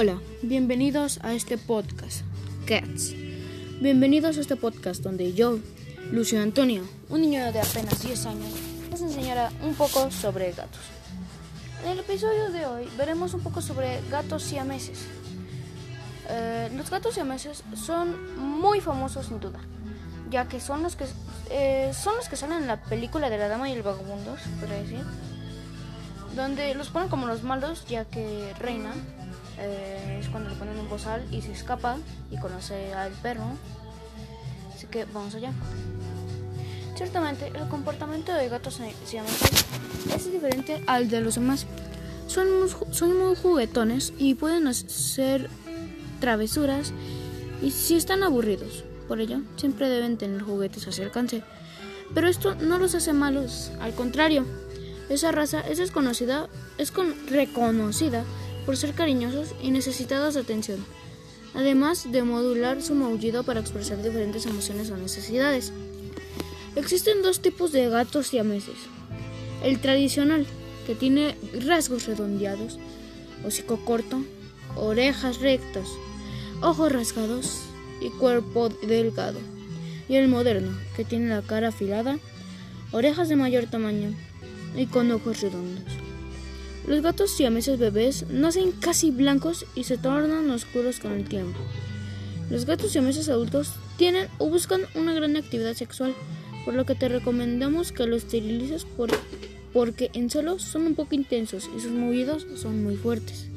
Hola, bienvenidos a este podcast, Cats. Bienvenidos a este podcast donde yo, Lucio Antonio, un niño de apenas 10 años, les enseñará un poco sobre gatos. En el episodio de hoy veremos un poco sobre gatos siameses. Eh, los gatos siameses son muy famosos sin duda, ya que son los que eh, son los que salen en la película de la dama y el vagabundo, podría decir, donde los ponen como los malos, ya que Reina eh, es cuando le ponen un bozal y se escapa y conoce al perro. Así que vamos allá. Ciertamente, el comportamiento de gatos siameses es diferente al de los demás. Son muy, son muy juguetones y pueden hacer travesuras y si están aburridos. Por ello, siempre deben tener juguetes a su alcance. Pero esto no los hace malos, al contrario. Esa raza es desconocida, es con, reconocida por ser cariñosos y necesitados de atención, además de modular su maullido para expresar diferentes emociones o necesidades. Existen dos tipos de gatos siameses. El tradicional, que tiene rasgos redondeados, hocico corto, orejas rectas, ojos rasgados y cuerpo delgado. Y el moderno, que tiene la cara afilada, orejas de mayor tamaño y con ojos redondos. Los gatos siameses bebés nacen casi blancos y se tornan oscuros con el tiempo. Los gatos siameses adultos tienen o buscan una gran actividad sexual, por lo que te recomendamos que los esterilices porque en solo son un poco intensos y sus movidos son muy fuertes.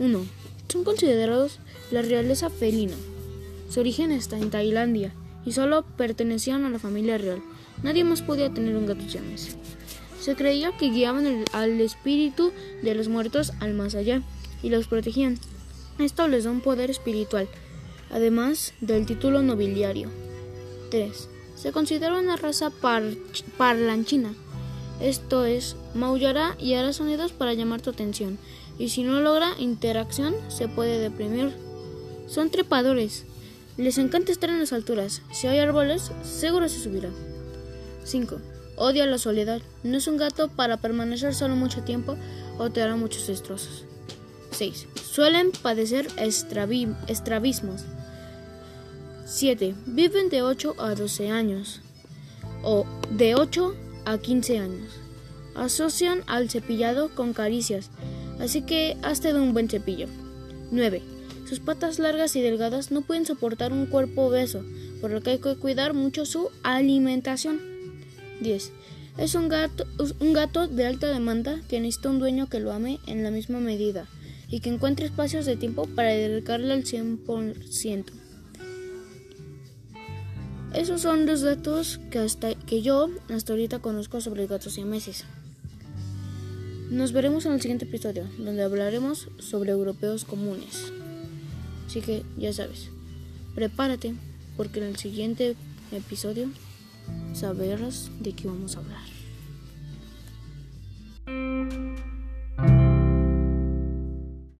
1. Son considerados la realeza felina. Su origen está en Tailandia y solo pertenecían a la familia real. Nadie más podía tener un gato siamés. Se creía que guiaban al espíritu de los muertos al más allá y los protegían. Esto les da un poder espiritual, además del título nobiliario. 3. Se considera una raza parlanchina. Esto es, maullará y hará sonidos para llamar tu atención, y si no logra interacción se puede deprimir. Son trepadores. Les encanta estar en las alturas. Si hay árboles, seguro se subirá. 5. Odia la soledad. No es un gato para permanecer solo mucho tiempo o te hará muchos destrozos. 6. Suelen padecer estrabismos. 7. Viven de 8 a 12 años o de 8 a 15 años. Asocian al cepillado con caricias, así que hazte de un buen cepillo. 9. Sus patas largas y delgadas no pueden soportar un cuerpo obeso, por lo que hay que cuidar mucho su alimentación. 10. Es un gato, un gato de alta demanda que necesita un dueño que lo ame en la misma medida y que encuentre espacios de tiempo para dedicarle al 100%. Esos son los datos que, hasta, que yo hasta ahorita conozco sobre gatos siameses. Nos veremos en el siguiente episodio, donde hablaremos sobre europeos comunes. Así que ya sabes, prepárate, porque en el siguiente episodio sabrás de qué vamos a hablar.